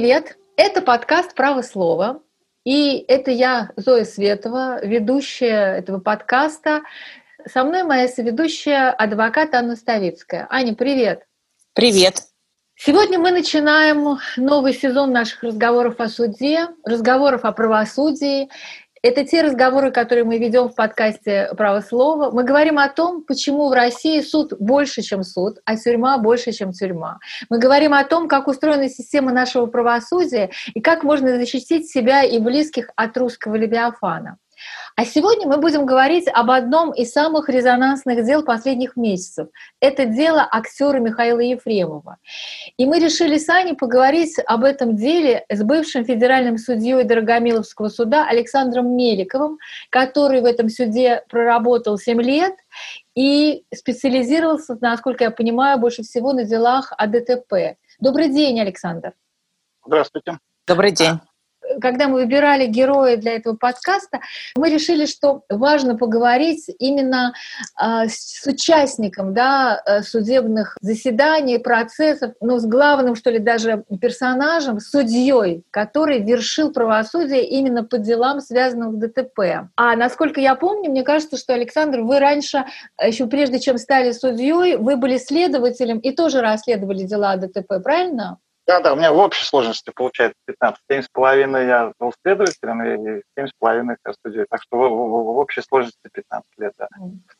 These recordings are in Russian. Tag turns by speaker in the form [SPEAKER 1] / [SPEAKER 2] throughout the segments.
[SPEAKER 1] привет! Это подкаст «Право слова». И это я, Зоя Светова, ведущая этого подкаста. Со мной моя соведущая, адвокат Анна Ставицкая. Аня, привет!
[SPEAKER 2] Привет!
[SPEAKER 1] Сегодня мы начинаем новый сезон наших разговоров о суде, разговоров о правосудии. Это те разговоры, которые мы ведем в подкасте «Право слова». Мы говорим о том, почему в России суд больше, чем суд, а тюрьма больше, чем тюрьма. Мы говорим о том, как устроена система нашего правосудия и как можно защитить себя и близких от русского левиафана. А сегодня мы будем говорить об одном из самых резонансных дел последних месяцев. Это дело актера Михаила Ефремова. И мы решили с Аней поговорить об этом деле с бывшим федеральным судьей Дорогомиловского суда Александром Меликовым, который в этом суде проработал 7 лет и специализировался, насколько я понимаю, больше всего на делах о ДТП. Добрый день, Александр.
[SPEAKER 3] Здравствуйте.
[SPEAKER 2] Добрый день
[SPEAKER 1] когда мы выбирали героя для этого подкаста, мы решили, что важно поговорить именно э, с участником да, э, судебных заседаний, процессов, но с главным, что ли, даже персонажем, судьей, который вершил правосудие именно по делам, связанным с ДТП. А насколько я помню, мне кажется, что, Александр, вы раньше, еще прежде чем стали судьей, вы были следователем и тоже расследовали дела ДТП, правильно?
[SPEAKER 3] Да, да, у меня в общей сложности получается 15. 7,5 я был следователем и 7,5 я судьей. Так что в, в, в общей сложности 15 лет, да.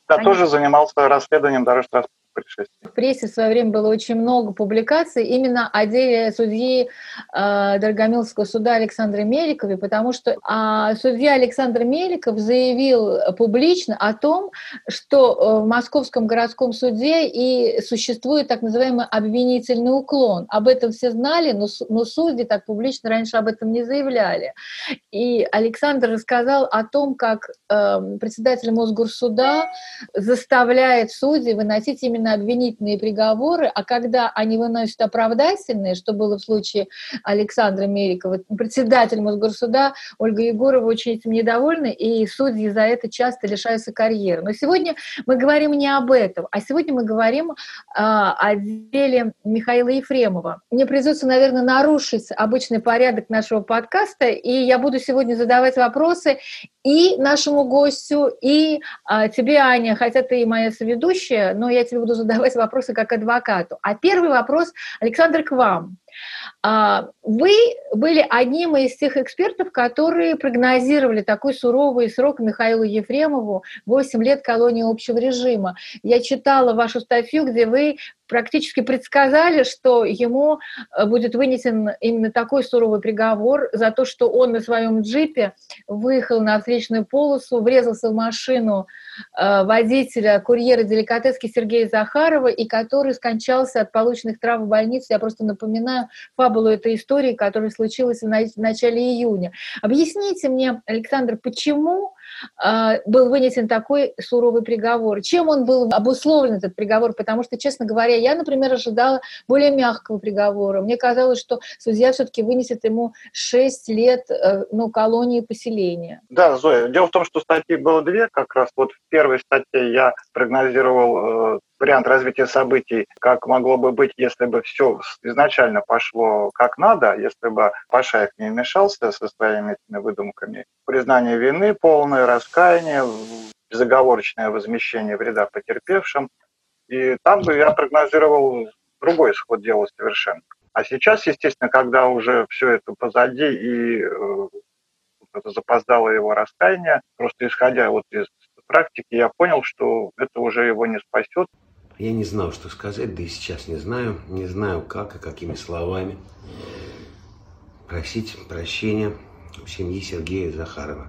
[SPEAKER 3] Да, тоже занимался расследованием дорожно
[SPEAKER 1] происшествий. В прессе в свое время было очень много публикаций именно о деле судьи э, Дорогомилского суда Александра Меликовой, потому что э, судья Александр Меликов заявил публично о том, что э, в Московском городском суде и существует так называемый обвинительный уклон. Об этом все знали, но, но судьи так публично раньше об этом не заявляли. И Александр рассказал о том, как э, председатель Мосгорсуда заставляет судей выносить именно именно обвинительные приговоры, а когда они выносят оправдательные, что было в случае Александра Мерикова, председатель Мосгорсуда Ольга Егорова очень этим недовольна, и судьи за это часто лишаются карьеры. Но сегодня мы говорим не об этом, а сегодня мы говорим а, о деле Михаила Ефремова. Мне придется, наверное, нарушить обычный порядок нашего подкаста, и я буду сегодня задавать вопросы и нашему гостю, и а, тебе, Аня, хотя ты и моя соведущая, но я тебе буду задавать вопросы как адвокату. А первый вопрос, Александр, к вам. А, вы были одним из тех экспертов, которые прогнозировали такой суровый срок Михаилу Ефремову 8 лет колонии общего режима. Я читала вашу статью, где вы практически предсказали, что ему э, будет вынесен именно такой суровый приговор за то, что он на своем джипе выехал на встречную полосу, врезался в машину э, водителя курьера деликатески Сергея Захарова, и который скончался от полученных травм в больнице. Я просто напоминаю, фабулу этой истории, которая случилась в начале июня. Объясните мне, Александр, почему э, был вынесен такой суровый приговор? Чем он был обусловлен, этот приговор? Потому что, честно говоря, я, например, ожидала более мягкого приговора. Мне казалось, что судья все-таки вынесет ему 6 лет э, ну, колонии поселения.
[SPEAKER 3] Да, Зоя, дело в том, что статьи было две, как раз вот в первой статье я прогнозировал э, вариант развития событий, как могло бы быть, если бы все изначально пошло как надо, если бы Пашаев не вмешался со своими этими выдумками. Признание вины, полное раскаяние, безоговорочное возмещение вреда потерпевшим. И там бы я прогнозировал другой исход дела совершенно. А сейчас, естественно, когда уже все это позади и э, это запоздало его раскаяние, просто исходя вот из практики, я понял, что это уже его не спасет.
[SPEAKER 4] Я не знал, что сказать, да и сейчас не знаю. Не знаю, как и какими словами просить прощения у семьи Сергея Захарова.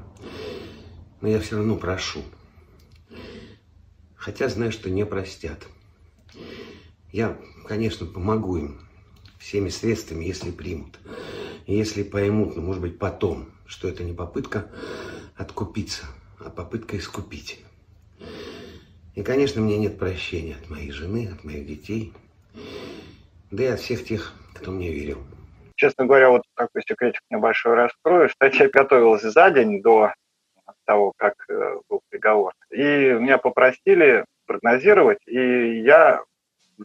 [SPEAKER 4] Но я все равно прошу. Хотя знаю, что не простят. Я, конечно, помогу им всеми средствами, если примут. Если поймут, ну, может быть, потом, что это не попытка откупиться, а попытка искупить. И, конечно, мне нет прощения от моей жены, от моих детей, да и от всех тех, кто мне верил.
[SPEAKER 3] Честно говоря, вот такой секретик небольшой раскрою. Статья готовилась за день до того, как э, был приговор. И меня попросили прогнозировать, и я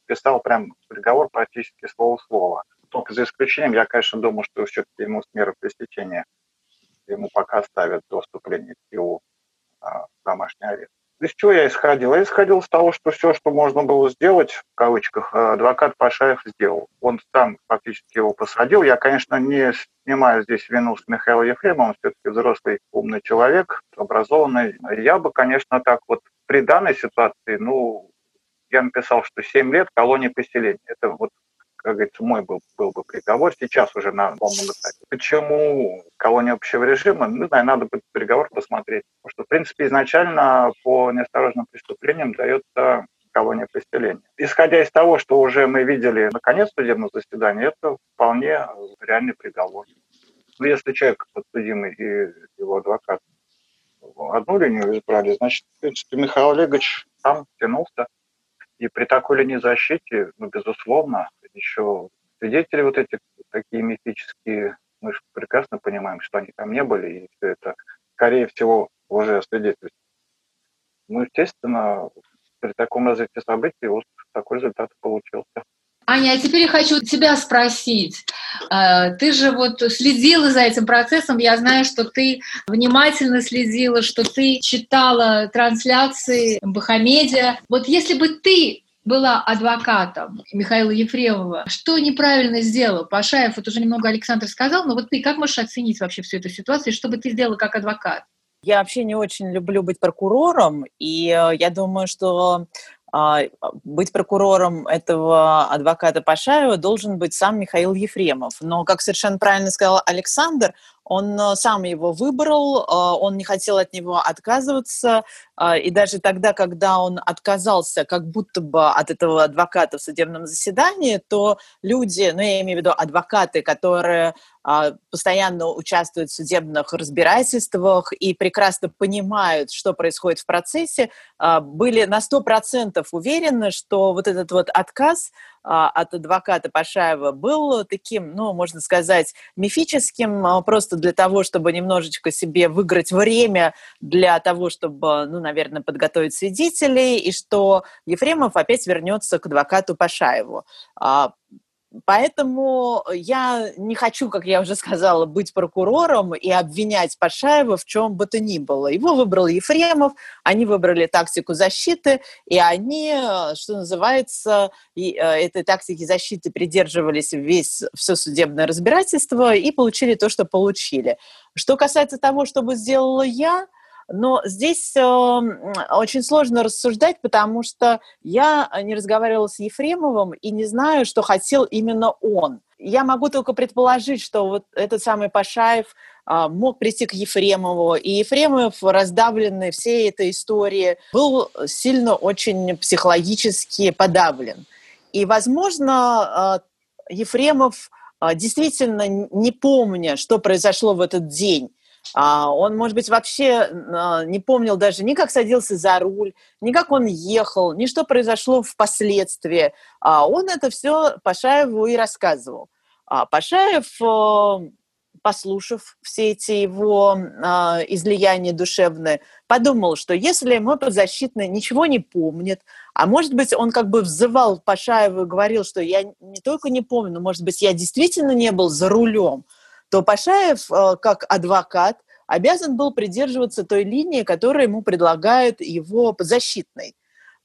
[SPEAKER 3] писал прям приговор практически слово в слово. только за исключением, я, конечно, думаю, что все-таки ему с меры пресечения ему пока ставят до вступления в ТИУ а, домашний арест. Из чего я исходил? Я исходил из того, что все, что можно было сделать, в кавычках, э, адвокат Пашаев сделал. Он сам фактически его посадил. Я, конечно, не снимаю здесь вину с Михаила Ефремова, он все-таки взрослый, умный человек, образованный. Я бы, конечно, так вот при данной ситуации, ну, я написал, что 7 лет колонии поселения. Это вот как говорится, мой был, был бы приговор, сейчас уже на полном этапе. Почему колония общего режима? Не знаю, надо будет приговор посмотреть. Потому что, в принципе, изначально по неосторожным преступлениям дается колония поселения. Исходя из того, что уже мы видели на конец судебного заседания, это вполне реальный приговор. Ну, если человек подсудимый и его адвокат одну линию избрали, значит, в принципе, Михаил Олегович там тянулся. И при такой линии защиты, ну, безусловно, еще свидетели вот эти такие мифические, мы же прекрасно понимаем, что они там не были, и все это, скорее всего, уже свидетельствует. Ну, естественно, при таком развитии событий вот такой результат получился.
[SPEAKER 1] Аня, а теперь я хочу тебя спросить. Э, ты же вот следила за этим процессом. Я знаю, что ты внимательно следила, что ты читала трансляции Бахамедия. Вот если бы ты была адвокатом Михаила Ефремова, что неправильно сделал Пашаев? Вот уже немного Александр сказал, но вот ты как можешь оценить вообще всю эту ситуацию, что бы ты сделала как адвокат?
[SPEAKER 2] Я вообще не очень люблю быть прокурором, и э, я думаю, что а, быть прокурором этого адвоката Пашаева должен быть сам Михаил Ефремов. Но, как совершенно правильно сказал Александр, он э, сам его выбрал, э, он не хотел от него отказываться, э, и даже тогда, когда он отказался как будто бы от этого адвоката в судебном заседании, то люди, ну я имею в виду адвокаты, которые постоянно участвуют в судебных разбирательствах и прекрасно понимают, что происходит в процессе, были на 100% уверены, что вот этот вот отказ а, от адвоката Пашаева был таким, ну, можно сказать, мифическим, а, просто для того, чтобы немножечко себе выиграть время для того, чтобы, ну, наверное, подготовить свидетелей, и что Ефремов опять вернется к адвокату Пашаеву. Поэтому я не хочу, как я уже сказала, быть прокурором и обвинять Пашаева в чем бы то ни было. Его выбрал Ефремов, они выбрали тактику защиты, и они, что называется, э, этой тактики защиты придерживались весь все судебное разбирательство и получили то, что получили. Что касается того, что бы сделала я, но здесь э, очень сложно рассуждать, потому что я не разговаривала с Ефремовым и не знаю, что хотел именно он. Я могу только предположить, что вот этот самый Пашаев э, мог прийти к Ефремову, и Ефремов, раздавленный всей этой историей, был сильно очень психологически подавлен. И, возможно, э, Ефремов э, действительно не помня, что произошло в этот день, он, может быть, вообще а, не помнил даже ни как садился за руль, ни как он ехал, ни что произошло впоследствии. А он это все Пашаеву и рассказывал. Пашаев, послушав все эти его излияния душевные, подумал, что если мой подзащитный ничего не помнит, а может быть, он как бы взывал Пашаеву и говорил, что я не только не помню, но, может быть, я действительно не был за рулем – то Пашаев, э, как адвокат, обязан был придерживаться той линии, которую ему предлагает его подзащитный.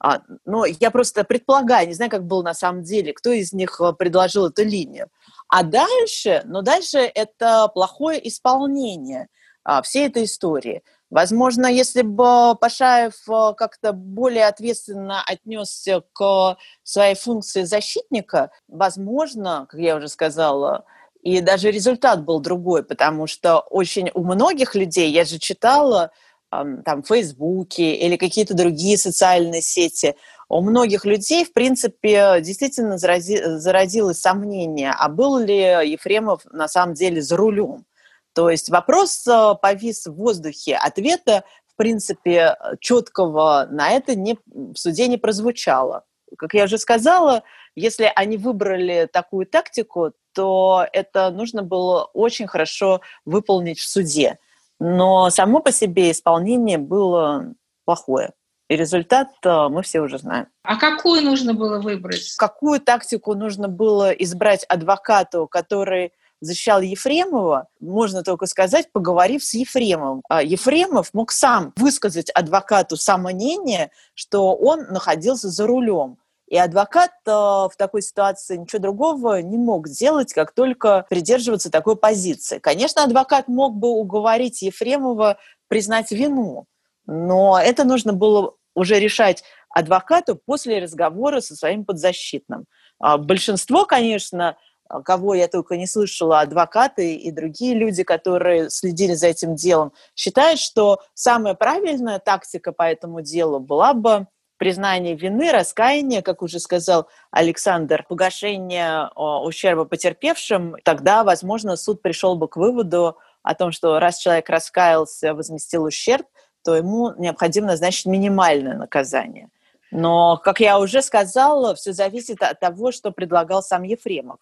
[SPEAKER 2] А, но я просто предполагаю, не знаю, как было на самом деле, кто из них э, предложил эту линию. А дальше, но дальше это плохое исполнение а, всей этой истории. Возможно, если бы Пашаев э, как-то более ответственно отнесся к своей функции защитника, возможно, как я уже сказала, и даже результат был другой, потому что очень у многих людей, я же читала там в Фейсбуке или какие-то другие социальные сети, у многих людей, в принципе, действительно зародилось сомнение, а был ли Ефремов на самом деле за рулем. То есть вопрос э, повис в воздухе, ответа, в принципе, четкого на это не, в суде не прозвучало. Как я уже сказала, если они выбрали такую тактику, то это нужно было очень хорошо выполнить в суде. Но само по себе исполнение было плохое. И результат э, мы все уже знаем.
[SPEAKER 5] А какую нужно было выбрать?
[SPEAKER 2] Какую тактику нужно было избрать адвокату, который защищал Ефремова, можно только сказать, поговорив с Ефремовым. А Ефремов мог сам высказать адвокату сомнение, что он находился за рулем. И адвокат э, в такой ситуации ничего другого не мог сделать, как только придерживаться такой позиции. Конечно, адвокат мог бы уговорить Ефремова признать вину, но это нужно было уже решать адвокату после разговора со своим подзащитным. А большинство, конечно, кого я только не слышала, адвокаты и другие люди, которые следили за этим делом, считают, что самая правильная тактика по этому делу была бы признание вины, раскаяние, как уже сказал Александр, погашение ущерба потерпевшим, тогда, возможно, суд пришел бы к выводу о том, что раз человек раскаялся, возместил ущерб, то ему необходимо назначить минимальное наказание. Но, как я уже сказала, все зависит от того, что предлагал сам Ефремов.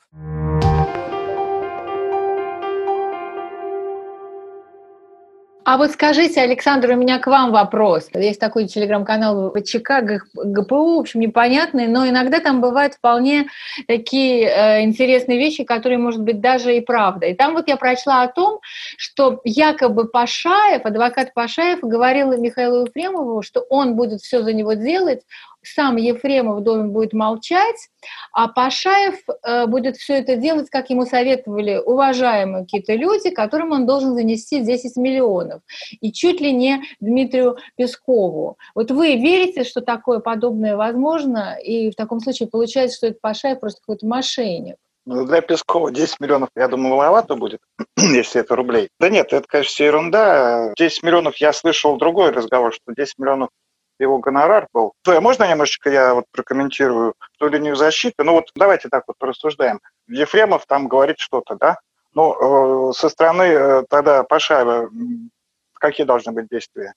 [SPEAKER 1] А вот скажите, Александр, у меня к вам вопрос. Есть такой телеграм-канал ВЧК, ГПУ, в общем, непонятный, но иногда там бывают вполне такие э, интересные вещи, которые, может быть, даже и правда. И там вот я прочла о том, что якобы Пашаев, адвокат Пашаев, говорил Михаилу Ефремову, что он будет все за него делать, сам Ефремов должен будет молчать, а Пашаев э, будет все это делать, как ему советовали уважаемые какие-то люди, которым он должен занести 10 миллионов. И чуть ли не Дмитрию Пескову. Вот вы верите, что такое подобное возможно? И в таком случае получается, что этот Пашаев просто какой-то мошенник?
[SPEAKER 3] Ну, для Пескова 10 миллионов, я думаю, маловато будет, если это рублей. Да нет, это, конечно, ерунда. 10 миллионов, я слышал другой разговор, что 10 миллионов его гонорар был. То, можно немножечко я вот прокомментирую ту линию защиты? Ну вот давайте так вот порассуждаем. Ефремов там говорит что-то, да? Ну, э, со стороны э, тогда Пашаева какие должны быть действия?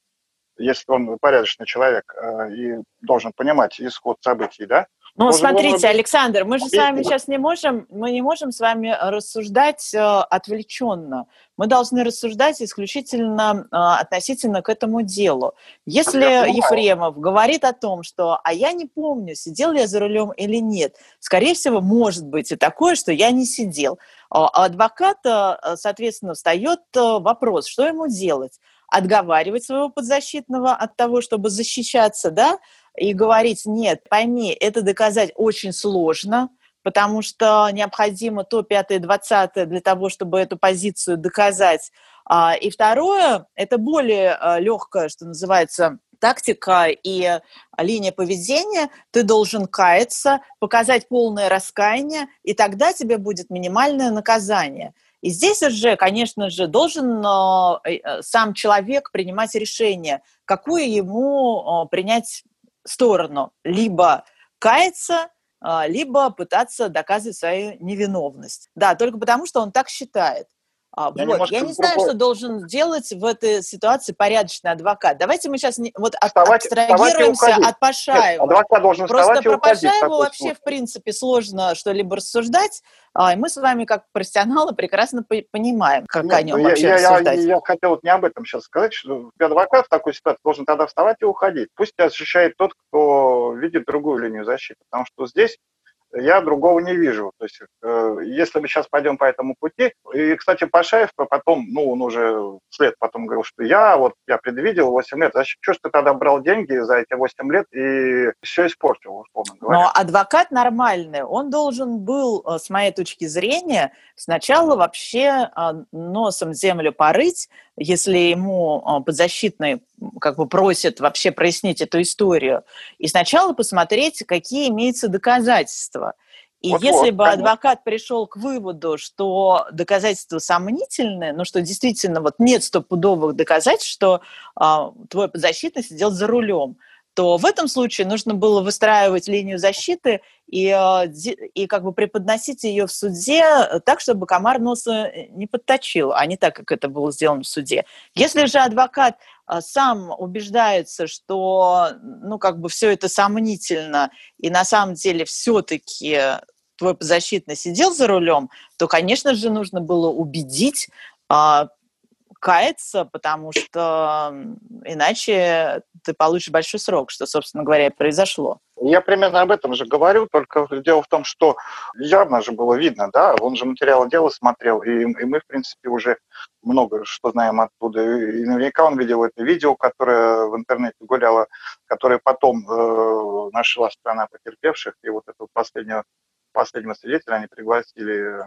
[SPEAKER 3] Если он порядочный человек э, и должен понимать исход событий, да?
[SPEAKER 2] Ну, Может, смотрите, он... Александр, мы же с вами сейчас не можем, мы не можем с вами рассуждать э, отвлеченно. Мы должны рассуждать исключительно э, относительно к этому делу. Если Ефремов говорит о том, что «а я не помню, сидел я за рулем или нет», скорее всего, может быть и такое, что я не сидел. А адвоката, э, соответственно, встает э, вопрос, что ему делать? Отговаривать своего подзащитного от того, чтобы защищаться, да, и говорить, нет, пойми, это доказать очень сложно, потому что необходимо то пятое, двадцатое для того, чтобы эту позицию доказать. А, и второе, это более а, легкое, что называется, тактика и линия поведения, ты должен каяться, показать полное раскаяние, и тогда тебе будет минимальное наказание. И здесь уже, конечно же, должен а, э, сам человек принимать решение, какую ему принять сторону. Либо каяться, а, либо пытаться доказывать свою невиновность. Да, только потому, что он так считает. А, я вот. Я не знаю, что должен делать в этой ситуации порядочный адвокат. Давайте мы сейчас не, вот вставать, абстрагируемся вставать от Пашаева. Нет,
[SPEAKER 3] адвокат должен
[SPEAKER 2] Просто
[SPEAKER 3] про
[SPEAKER 2] Пашаева вообще, в принципе, сложно что-либо рассуждать. А, и мы с вами, как профессионалы, прекрасно понимаем, как Нет, о нем
[SPEAKER 3] я,
[SPEAKER 2] вообще
[SPEAKER 3] я,
[SPEAKER 2] рассуждать.
[SPEAKER 3] Я, я хотел вот не об этом сейчас сказать, что адвокат в такой ситуации должен тогда вставать и уходить. Пусть защищает тот, кто видит другую линию защиты. Потому что здесь я другого не вижу. То есть, э, если мы сейчас пойдем по этому пути, и, кстати, Пашаев потом, ну, он уже вслед потом говорил, что я вот, я предвидел 8 лет, значит, что ж ты тогда брал деньги за эти 8 лет и все испортил, условно говоря.
[SPEAKER 2] Но адвокат нормальный, он должен был, э, с моей точки зрения, сначала вообще э, носом землю порыть, если ему э, подзащитный как бы просит вообще прояснить эту историю, и сначала посмотреть, какие имеются доказательства. И вот, если вот, бы конечно. адвокат пришел к выводу, что доказательства сомнительные, ну что действительно вот нет стопудовых доказательств, что а, твой подзащитный сидел за рулем, то в этом случае нужно было выстраивать линию защиты и, э, и как бы преподносить ее в суде так, чтобы комар носа не подточил, а не так, как это было сделано в суде. Если же адвокат э, сам убеждается, что ну, как бы все это сомнительно, и на самом деле все-таки твой подзащитный сидел за рулем, то, конечно же, нужно было убедить а, каяться, потому что иначе ты получишь большой срок, что, собственно говоря, и произошло.
[SPEAKER 3] Я примерно об этом же говорю, только дело в том, что явно же было видно, да, он же материал дела смотрел, и, и мы, в принципе, уже много что знаем оттуда. И наверняка он видел это видео, которое в интернете гуляло, которое потом э, нашла страна потерпевших, и вот этого последнего, последнего свидетеля они пригласили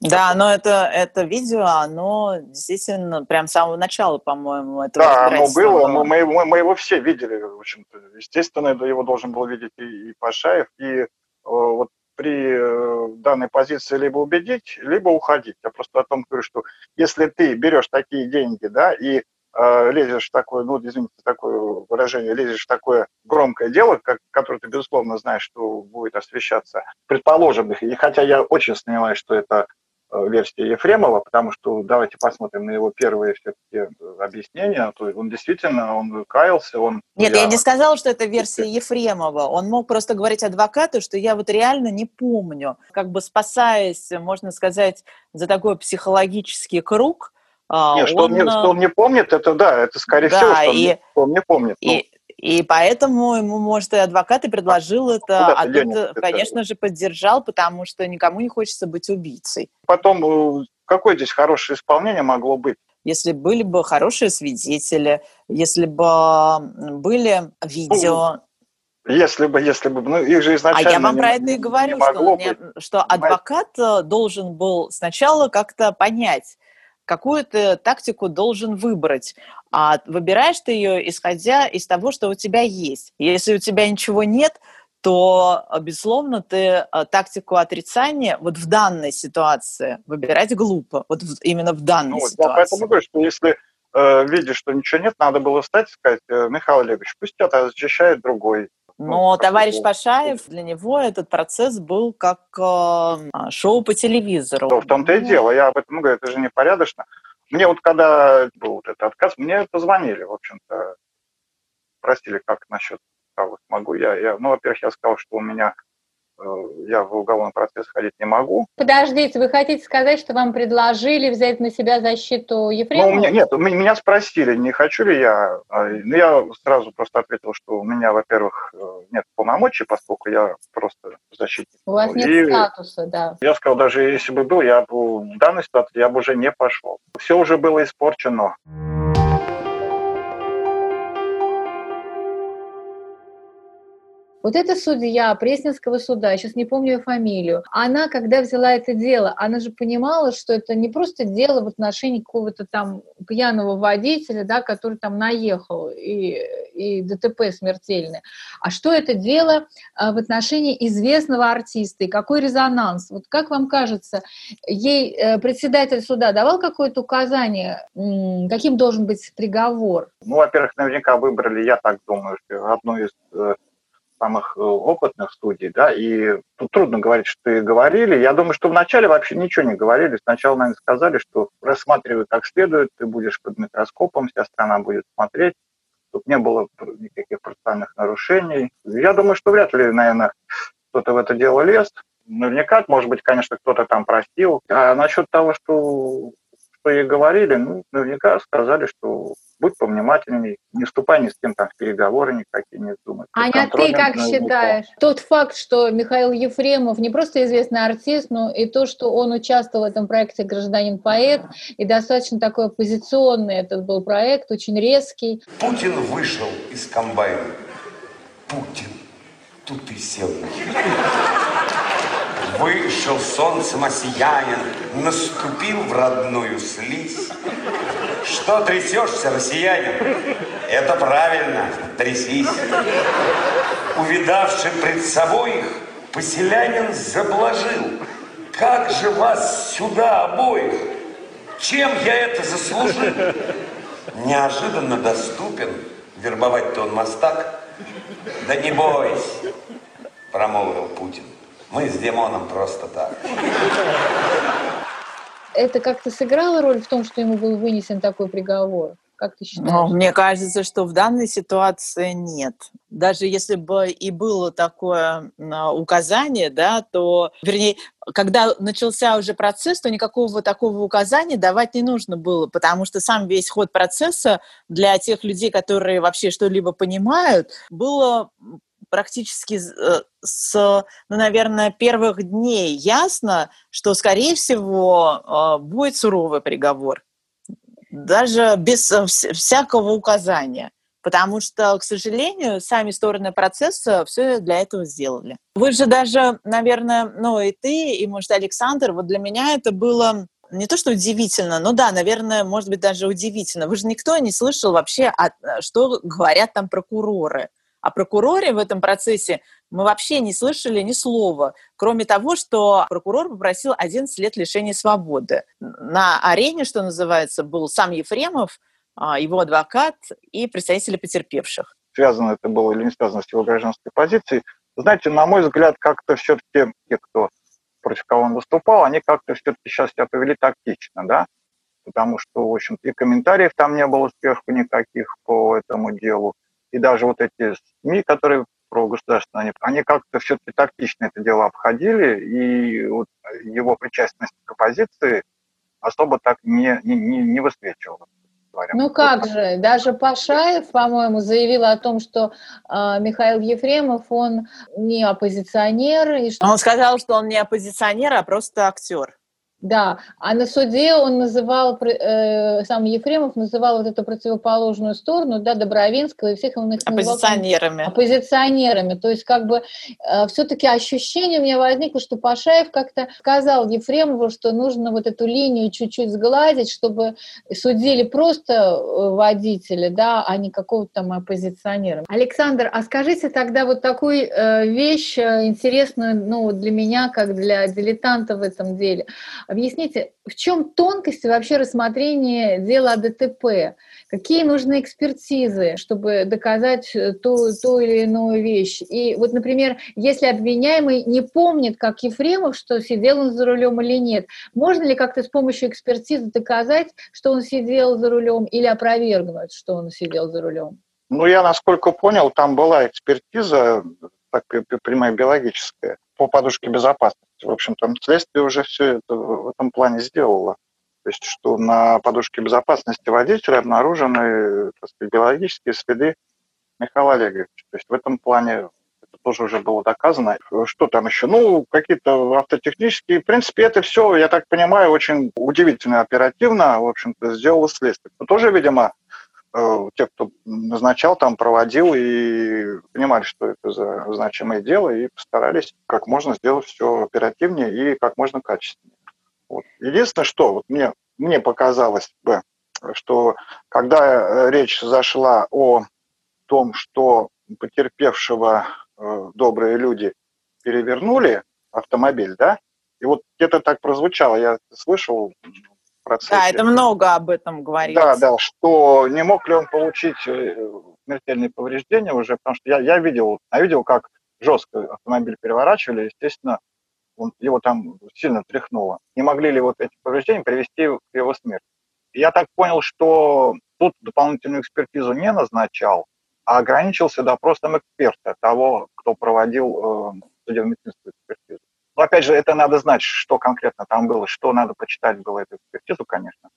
[SPEAKER 2] да, но это, это видео, оно действительно прям с самого начала, по-моему, это
[SPEAKER 3] Да, оно было, мы, мы, мы его все видели, в общем-то. Естественно, его должен был видеть и, и Пашаев, и э, вот при э, данной позиции либо убедить, либо уходить. Я просто о том говорю, что если ты берешь такие деньги, да, и э, лезешь в такое, ну, извините, такое выражение, лезешь в такое громкое дело, как, которое ты, безусловно, знаешь, что будет освещаться, предположим, и хотя я очень сомневаюсь, что это Э, версия Ефремова, потому что давайте посмотрим на его первые все-таки объяснения. То есть он действительно, он каялся, он...
[SPEAKER 2] Нет, я, я не сказала, что это версия Ефремова. Он мог просто говорить адвокату, что я вот реально не помню. Как бы спасаясь, можно сказать, за такой психологический круг,
[SPEAKER 3] а, нет, он... что, он не, что он не помнит, это да, это скорее да, всего, что и, он, не, он не помнит.
[SPEAKER 2] И, ну. И поэтому ему, может, и адвокат и предложил это, а тот, конечно же, поддержал, потому что никому не хочется быть убийцей.
[SPEAKER 3] Потом, э, какое здесь хорошее исполнение могло быть?
[SPEAKER 2] Если были бы хорошие свидетели, если бы были видео,
[SPEAKER 3] ну, если бы, если бы, ну их же изначально.
[SPEAKER 2] А я вам не, про это и говорю, что, не, что адвокат э, должен был сначала как-то понять, какую ты тактику должен выбрать. А выбираешь ты ее, исходя из того, что у тебя есть. Если у тебя ничего нет, то, э, безусловно, ты э, тактику отрицания вот в данной ситуации выбирать глупо. Вот в, именно в данной ну, ситуации.
[SPEAKER 3] Я поэтому говорю, что если э, видишь, что ничего нет, надо было встать и сказать, э, Михаил Олегович, пусть это защищает другой.
[SPEAKER 2] Ну, Но ну, товарищ Пашаев, для него этот процесс был как э, шоу по телевизору.
[SPEAKER 3] Да, в том-то и дело, я об этом говорю, это же непорядочно. Мне вот когда был вот этот отказ, мне позвонили, в общем-то, спросили, как насчет того, смогу я. я. Ну, во-первых, я сказал, что у меня я в уголовный процесс ходить не могу.
[SPEAKER 1] Подождите, вы хотите сказать, что вам предложили взять на себя защиту Ефремова?
[SPEAKER 3] Ну, меня, нет, меня спросили, не хочу ли я. А, ну, я сразу просто ответил, что у меня, во-первых, э, нет полномочий, поскольку я просто защитник.
[SPEAKER 1] У вас нет И статуса, да.
[SPEAKER 3] Я сказал, даже если бы был, я бы в данной ситуации я бы уже не пошел. Все уже было испорчено.
[SPEAKER 1] Вот эта судья Пресненского суда, я сейчас не помню ее фамилию, она, когда взяла это дело, она же понимала, что это не просто дело в отношении какого-то там пьяного водителя, да, который там наехал и, и ДТП смертельное, а что это дело а, в отношении известного артиста и какой резонанс. Вот как вам кажется, ей э, председатель суда давал какое-то указание, каким должен быть приговор?
[SPEAKER 3] Ну, во-первых, наверняка выбрали, я так думаю, одну из э, самых э, опытных студий, да, и тут трудно говорить, что и говорили. Я думаю, что вначале вообще ничего не говорили. Сначала, наверное, сказали, что рассматривают как следует, ты будешь под микроскопом, вся страна будет смотреть, чтобы не было никаких процессуальных нарушений. Я думаю, что вряд ли, наверное, кто-то в это дело лез. Наверняка, может быть, конечно, кто-то там простил. А насчет того, что, что ей говорили, ну, наверняка сказали, что будь повнимательней, не вступай ни с кем там в переговоры никакие, не думай.
[SPEAKER 1] Аня, ты как считаешь? Тот факт, что Михаил Ефремов не просто известный артист, но и то, что он участвовал в этом проекте «Гражданин-поэт», и достаточно такой оппозиционный этот был проект, очень резкий.
[SPEAKER 6] Путин вышел из комбайна. Путин. Тут и сел. Вышел солнцем осиянин, наступил в родную слизь. Что трясешься, россиянин? Это правильно, трясись. Увидавший пред собой их, поселянин заблажил. Как же вас сюда обоих? Чем я это заслужил? Неожиданно доступен, вербовать-то он мастак. Да не бойся, промолвил Путин. Мы с Димоном просто так.
[SPEAKER 1] Это как-то сыграло роль в том, что ему был вынесен такой приговор? Как ты считаешь?
[SPEAKER 2] Ну, мне кажется, что в данной ситуации нет. Даже если бы и было такое а, указание, да, то, вернее, когда начался уже процесс, то никакого такого указания давать не нужно было, потому что сам весь ход процесса для тех людей, которые вообще что-либо понимают, было практически э, с, ну, наверное, первых дней ясно, что, скорее всего, а, будет суровый приговор даже без э, всякого указания. Потому что, к сожалению, сами стороны процесса все для этого сделали. Вы же даже, наверное, ну и ты, и, может, Александр, вот для меня это было не то, что удивительно, но да, наверное, может быть, даже удивительно. Вы же никто не слышал вообще, что говорят там прокуроры. О прокуроре в этом процессе мы вообще не слышали ни слова, кроме того, что прокурор попросил 11 лет лишения свободы. На арене, что называется, был сам Ефремов, а, его адвокат и представители потерпевших.
[SPEAKER 3] Связано это было или не связано с его гражданской позицией. Знаете, на мой взгляд, как-то все-таки те, кто против кого он выступал, они как-то все-таки сейчас себя повели тактично, да, потому что, в общем-то, и комментариев там не было сверху никаких по этому делу и даже вот эти СМИ, которые про государство, они, они как-то все-таки тактично это дело обходили, и вот его причастность к оппозиции особо так не, не, не высвечивала.
[SPEAKER 1] Ну как же, даже Пашаев, по-моему, заявил о том, что э, Михаил Ефремов, он не оппозиционер. И что...
[SPEAKER 2] Он сказал, что он не оппозиционер, а просто актер.
[SPEAKER 1] Да, а на суде он называл, э, сам Ефремов называл вот эту противоположную сторону, да, Добровинского и всех он их
[SPEAKER 2] оппозиционерами.
[SPEAKER 1] Называл, оппозиционерами. То есть как бы э, все-таки ощущение у меня возникло, что Пашаев как-то сказал Ефремову, что нужно вот эту линию чуть-чуть сгладить, чтобы судили просто э, водители, да, а не какого-то там оппозиционера. Александр, а скажите тогда вот такую э, вещь э, интересную, ну, для меня, как для дилетанта в этом деле – Объясните, в чем тонкости вообще рассмотрения дела о ДТП? Какие нужны экспертизы, чтобы доказать э, ту, ту или иную вещь? И вот, например, если обвиняемый не помнит, как Ефремов, что сидел он за рулем или нет, можно ли как-то с помощью экспертизы доказать, что он сидел за рулем или опровергнуть, что он сидел за рулем?
[SPEAKER 3] Ну, я, насколько понял, там была экспертиза, так прямая биологическая, по подушке безопасности. В общем, там следствие уже все это в этом плане сделало. То есть, что на подушке безопасности водителя обнаружены так сказать, биологические следы Михаила Олеговича. То есть в этом плане это тоже уже было доказано. Что там еще? Ну, какие-то автотехнические. В принципе, это все, я так понимаю, очень удивительно оперативно, в общем-то, сделало следствие. Но тоже, видимо, те, кто назначал, там проводил и понимали, что это за значимое дело, и постарались как можно сделать все оперативнее и как можно качественнее. Вот. Единственное, что вот мне, мне показалось бы, что когда э, речь зашла о том, что потерпевшего э, добрые люди перевернули автомобиль, да, и вот это так прозвучало, я слышал
[SPEAKER 2] процессе. Да, это много об этом говорится.
[SPEAKER 3] Да, да, что не мог ли он получить э, смертельные повреждения уже, потому что я, я видел, я видел, как жестко автомобиль переворачивали, естественно, он, его там сильно тряхнуло. Не могли ли вот эти повреждения привести к его смерти? Я так понял, что тут дополнительную экспертизу не назначал, а ограничился допросом эксперта, того, кто проводил э, судебно-медицинскую экспертизу. Но опять же, это надо знать, что конкретно там было, что надо почитать было эту экспертизу, конечно.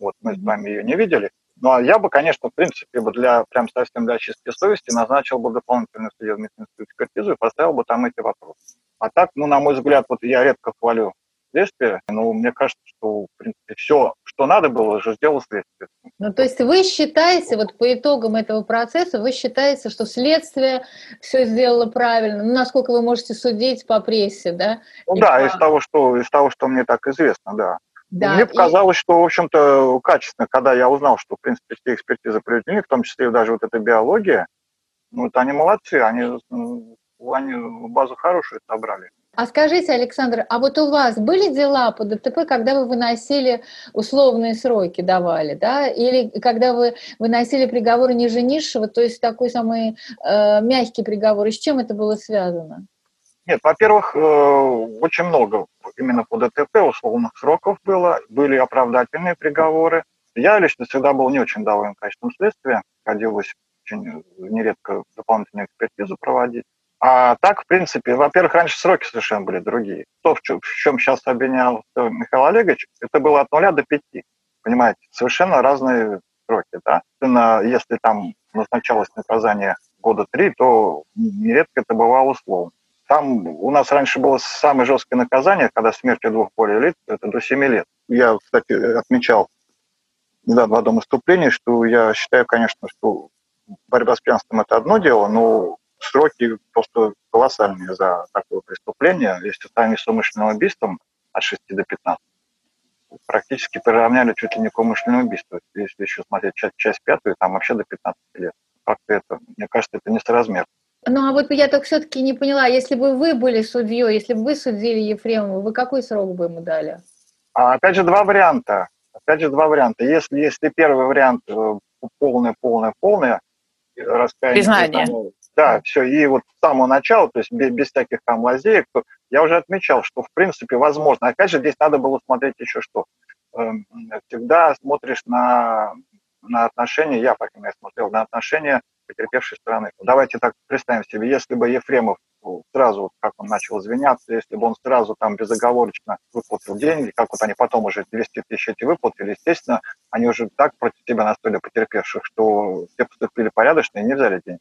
[SPEAKER 3] Вот мы с вами ее не видели. Ну, а я бы, конечно, в принципе, для, прям совсем для чистой совести назначил бы дополнительную судебно-медицинскую экспертизу и поставил бы там эти вопросы. А так, ну, на мой взгляд, вот я редко хвалю следствие, но мне кажется, что, в принципе, все, что надо было, уже сделало следствие.
[SPEAKER 1] Ну, то есть вы считаете, вот по итогам этого процесса, вы считаете, что следствие все сделало правильно, ну, насколько вы можете судить по прессе, да?
[SPEAKER 3] Ну, да, по... из того, что, из того, что мне так известно, да. Да, Мне показалось, и... что, в общем-то, качественно, когда я узнал, что, в принципе, все экспертизы проведены, в том числе даже вот эта биология, ну, это они молодцы, они, они базу хорошую собрали.
[SPEAKER 1] А скажите, Александр, а вот у вас были дела по ДТП, когда вы выносили условные сроки, давали, да? Или когда вы выносили приговоры ниже низшего, то есть такой самый э, мягкий приговор? И с чем это было связано?
[SPEAKER 3] Нет, во-первых, э, очень много именно по ДТП условных сроков было. Были оправдательные приговоры, Я лично всегда был не очень доволен качеством следствия. Ходилось очень нередко дополнительную экспертизу проводить. А так, в принципе, во-первых, раньше сроки совершенно были другие. То, в чем, сейчас обвинял Михаил Олегович, это было от нуля до пяти. Понимаете, совершенно разные сроки. Да? Если там назначалось наказание года три, то нередко это бывало условно. Там у нас раньше было самое жесткое наказание, когда смертью двух более лиц, это до семи лет. Я, кстати, отмечал недавно в одном выступлении, что я считаю, конечно, что борьба с пьянством – это одно дело, но сроки просто колоссальные за такое преступление. Если сравнить с умышленным убийством от 6 до 15, практически приравняли чуть ли не к умышленному убийству. Если еще смотреть часть, часть пятую, там вообще до 15 лет. Как-то это, мне кажется, это несоразмерно.
[SPEAKER 1] Ну, а вот я так все-таки не поняла, если бы вы были судьей, если бы вы судили Ефремова, вы какой срок бы ему дали?
[SPEAKER 3] А, опять же, два варианта. Опять же, два варианта. Если, если первый вариант полное, полное, полное раскаяние...
[SPEAKER 2] Признание.
[SPEAKER 3] Там, да, все, и вот с самого начала, то есть без, без всяких там лазеек, я уже отмечал, что в принципе возможно. Опять же, здесь надо было смотреть еще что. Эм, всегда смотришь на, на отношения, я, по крайней мере, смотрел на отношения потерпевшей стороны. Давайте так представим себе, если бы Ефремов сразу, как он начал извиняться, если бы он сразу там безоговорочно выплатил деньги, как вот они потом уже 200 тысяч эти выплатили, естественно, они уже так против тебя настроили потерпевших, что все поступили порядочно и не взяли деньги.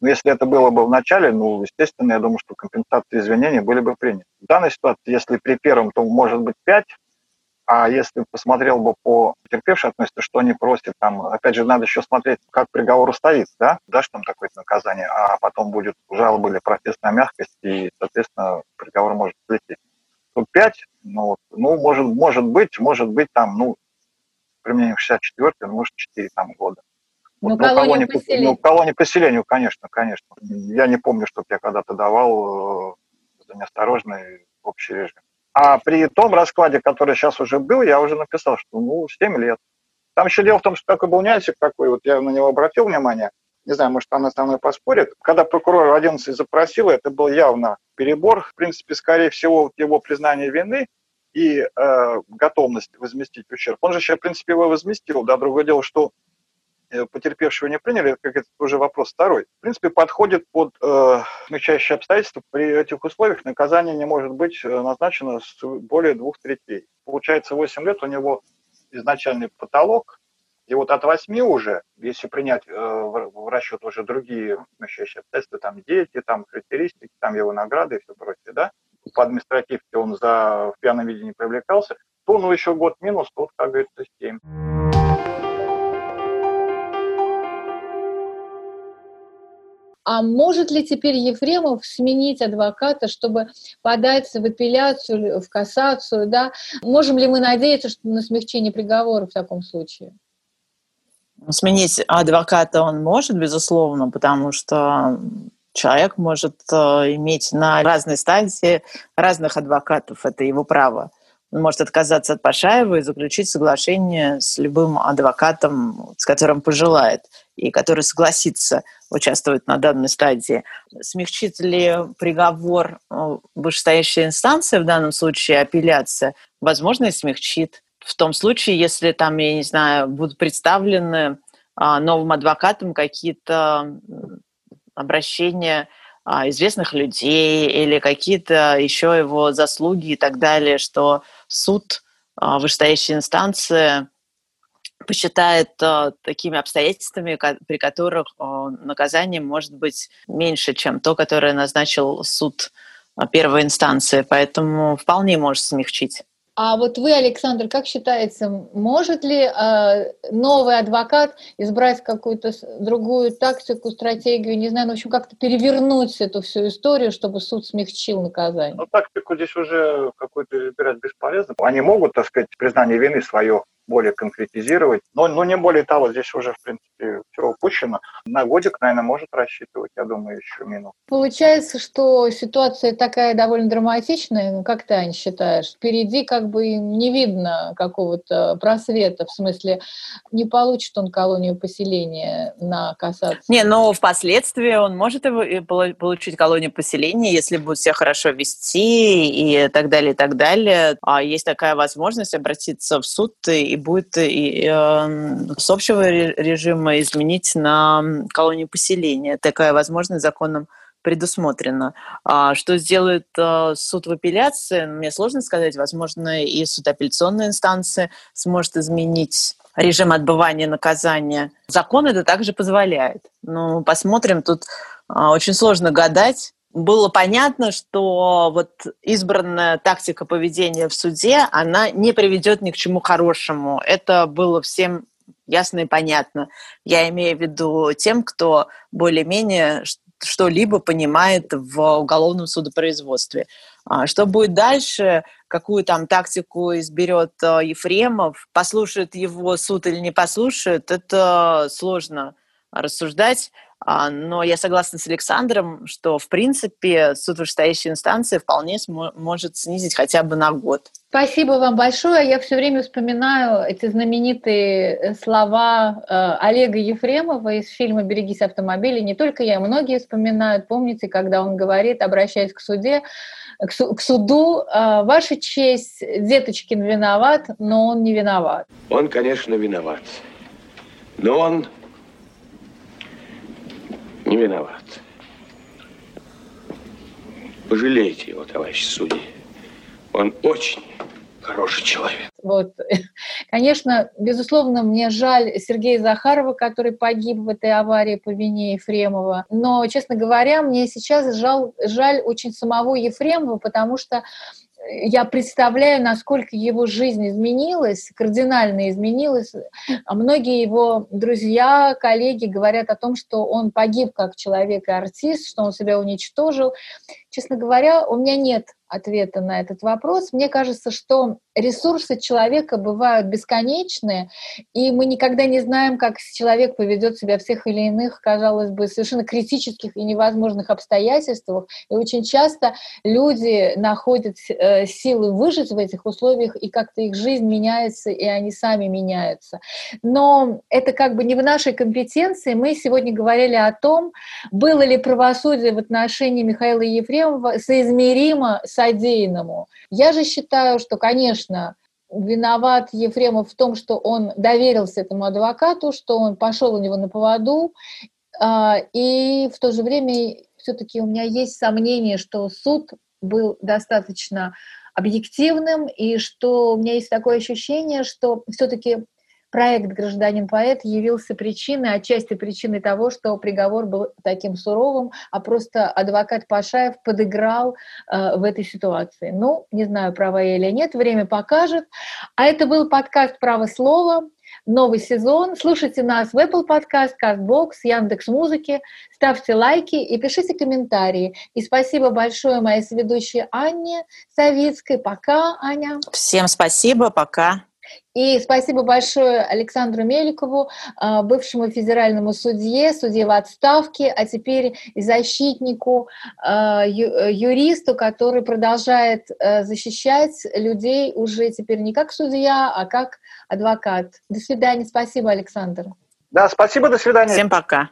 [SPEAKER 3] Но если это было бы в начале, ну, естественно, я думаю, что компенсации извинения были бы приняты. В данной ситуации, если при первом, то может быть 5, а если посмотрел бы по потерпевшим относится, что они просят, там, опять же, надо еще смотреть, как приговор стоит, да, дашь там такое наказание, а потом будет жалоба или протестная мягкость, и, соответственно, приговор может слететь. Тут 5, ну, ну может, может быть, может быть, там, ну, применением 64, ну, может, 4 там, года.
[SPEAKER 1] Ну, вот, ну, колонию
[SPEAKER 3] поселению. Ну, колонию поселению, конечно, конечно. Я не помню, чтобы я когда-то давал э, за неосторожный общий режим. А при том раскладе, который сейчас уже был, я уже написал, что ну, 7 лет. Там еще дело в том, что такой был нюансик такой, вот я на него обратил внимание, не знаю, может, она со мной поспорит. Когда прокурор 11 запросил, это был явно перебор. В принципе, скорее всего, его признание вины и э, готовность возместить ущерб. Он же еще, в принципе, его возместил. Да, другое дело, что потерпевшего не приняли, как это уже вопрос второй, в принципе, подходит под э, смягчающие обстоятельства. При этих условиях наказание не может быть э, назначено с более двух третей. Получается, 8 лет у него изначальный потолок, и вот от 8 уже, если принять э, в, расчет уже другие смягчающие обстоятельства, там дети, там характеристики, там его награды и все прочее, да, по административке он за в пьяном виде не привлекался, то ну еще год минус, вот, как говорится, 7.
[SPEAKER 1] А может ли теперь Ефремов сменить адвоката, чтобы подать в апелляцию, в кассацию, да? Можем ли мы надеяться что на смягчение приговора в таком случае?
[SPEAKER 2] Сменить адвоката он может, безусловно, потому что человек может э, иметь на разной стадии разных адвокатов, это его право. Он может отказаться от Пашаева и заключить соглашение с любым адвокатом, с которым пожелает, и который согласится участвовать на данной стадии. Смягчит ли приговор э, вышестоящая инстанция, в данном случае апелляция? Возможно, и смягчит. В том случае, если там, я не знаю, будут представлены а, новым адвокатом какие-то обращения а, известных людей или какие-то еще его заслуги и так далее, что суд, а, вышестоящая инстанция посчитает а, такими обстоятельствами, при которых наказание может быть меньше, чем то, которое назначил суд первой инстанции. Поэтому вполне может смягчить.
[SPEAKER 1] А вот вы, Александр, как считаете, может ли э, новый адвокат избрать какую-то другую тактику, стратегию, не знаю, ну, в общем, как-то перевернуть эту всю историю, чтобы суд смягчил наказание?
[SPEAKER 3] Ну, тактику здесь уже какую-то выбирать бесполезно. Они могут, так сказать, признание вины свое более конкретизировать, но, но не более того, здесь уже, в принципе, все. Озвучено. На годик, наверное, может рассчитывать, я думаю, еще минут.
[SPEAKER 1] Получается, что ситуация такая довольно драматичная, ну, как ты, Ань, считаешь? Впереди как бы не видно какого-то просвета, в смысле, не получит он колонию поселения на касаться.
[SPEAKER 2] Не, но впоследствии он может его получить колонию поселения, если будет себя хорошо вести и так далее, и так далее. А есть такая возможность обратиться в суд и будет и, э, с общего режима изменить на колонию поселения. Такая возможность законом предусмотрено. А что сделает э, суд в апелляции, мне сложно сказать. Возможно, и суд апелляционной инстанции сможет изменить режим отбывания наказания. Закон это также позволяет. Ну, посмотрим. Тут э, очень сложно гадать. Было понятно, что вот избранная тактика поведения в суде, она не приведет ни к чему хорошему. Это было всем ясно и понятно. Я имею в виду тем, кто более-менее что-либо понимает в уголовном судопроизводстве. А что будет дальше, какую там тактику изберет э, Ефремов, послушает его суд или не послушает, это сложно рассуждать. А, но я согласна с Александром, что, в принципе, суд вышестоящей инстанции вполне может снизить хотя бы на год.
[SPEAKER 1] Спасибо вам большое. Я все время вспоминаю эти знаменитые э, слова э, Олега Ефремова из фильма «Берегись автомобиля». Не только я, многие вспоминают. Помните, когда он говорит, обращаясь к суде, к, су- к суду, э, «Ваша честь, Деточкин виноват, но он не виноват».
[SPEAKER 7] Он, конечно, виноват. Но он не виноват. Пожалейте его, товарищ судьи. Он очень хороший человек.
[SPEAKER 1] Вот. Конечно, безусловно, мне жаль Сергея Захарова, который погиб в этой аварии по вине Ефремова. Но, честно говоря, мне сейчас жал, жаль очень самого Ефремова, потому что я представляю, насколько его жизнь изменилась, кардинально изменилась. Многие его друзья, коллеги говорят о том, что он погиб как человек и артист, что он себя уничтожил. Честно говоря, у меня нет ответа на этот вопрос. Мне кажется, что ресурсы человека бывают бесконечные, и мы никогда не знаем, как человек поведет себя в всех или иных, казалось бы, совершенно критических и невозможных обстоятельствах. И очень часто люди находят э, силы выжить в этих условиях, и как-то их жизнь меняется, и они сами меняются. Но это как бы не в нашей компетенции. Мы сегодня говорили о том, было ли правосудие в отношении Михаила Ефремова соизмеримо с содеянному. Я же считаю, что, конечно, виноват Ефремов в том, что он доверился этому адвокату, что он пошел у него на поводу, а, и в то же время все-таки у меня есть сомнение, что суд был достаточно объективным, и что у меня есть такое ощущение, что все-таки проект «Гражданин-поэт» явился причиной, отчасти причиной того, что приговор был таким суровым, а просто адвокат Пашаев подыграл э, в этой ситуации. Ну, не знаю, права я или нет, время покажет. А это был подкаст «Право слова», новый сезон. Слушайте нас в Apple Podcast, CastBox, Яндекс Музыки. Ставьте лайки и пишите комментарии. И спасибо большое моей соведущей Анне Савицкой. Пока, Аня.
[SPEAKER 2] Всем спасибо, пока.
[SPEAKER 1] И спасибо большое Александру Меликову, а, бывшему федеральному судье, судье в отставке, а теперь защитнику, а, юристу, который продолжает а, защищать людей уже теперь не как судья, а как адвокат. До свидания. Спасибо, Александр.
[SPEAKER 3] Да, спасибо. До свидания.
[SPEAKER 2] Всем пока.